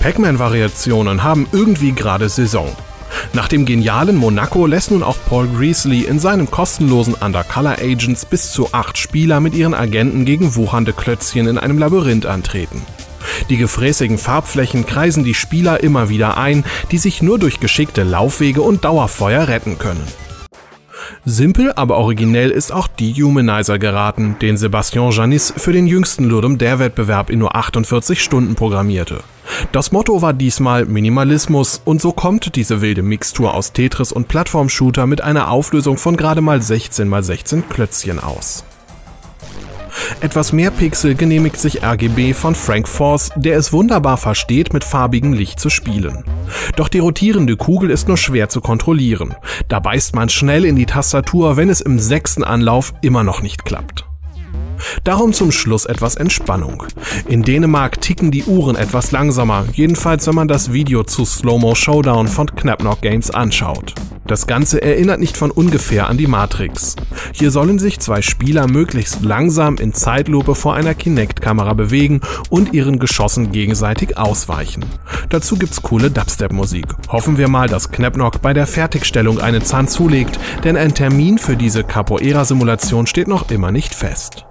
Pac-Man-Variationen haben irgendwie gerade Saison. Nach dem genialen Monaco lässt nun auch Paul Greasley in seinem kostenlosen Undercolor Agents bis zu acht Spieler mit ihren Agenten gegen wuchernde Klötzchen in einem Labyrinth antreten. Die gefräßigen Farbflächen kreisen die Spieler immer wieder ein, die sich nur durch geschickte Laufwege und Dauerfeuer retten können. Simpel, aber originell ist auch Dehumanizer geraten, den Sebastian Janis für den jüngsten Ludum Dare Wettbewerb in nur 48 Stunden programmierte. Das Motto war diesmal Minimalismus und so kommt diese wilde Mixtur aus Tetris und Plattformshooter mit einer Auflösung von gerade mal 16 x 16 Klötzchen aus. Etwas mehr Pixel genehmigt sich RGB von Frank Force, der es wunderbar versteht, mit farbigem Licht zu spielen. Doch die rotierende Kugel ist nur schwer zu kontrollieren. Da beißt man schnell in die Tastatur, wenn es im sechsten Anlauf immer noch nicht klappt. Darum zum Schluss etwas Entspannung. In Dänemark ticken die Uhren etwas langsamer, jedenfalls wenn man das Video zu Slow-Mo Showdown von Knapnock Games anschaut. Das Ganze erinnert nicht von ungefähr an die Matrix. Hier sollen sich zwei Spieler möglichst langsam in Zeitlupe vor einer Kinect-Kamera bewegen und ihren Geschossen gegenseitig ausweichen. Dazu gibt's coole Dubstep-Musik. Hoffen wir mal, dass Knapnock bei der Fertigstellung einen Zahn zulegt, denn ein Termin für diese Capoeira-Simulation steht noch immer nicht fest.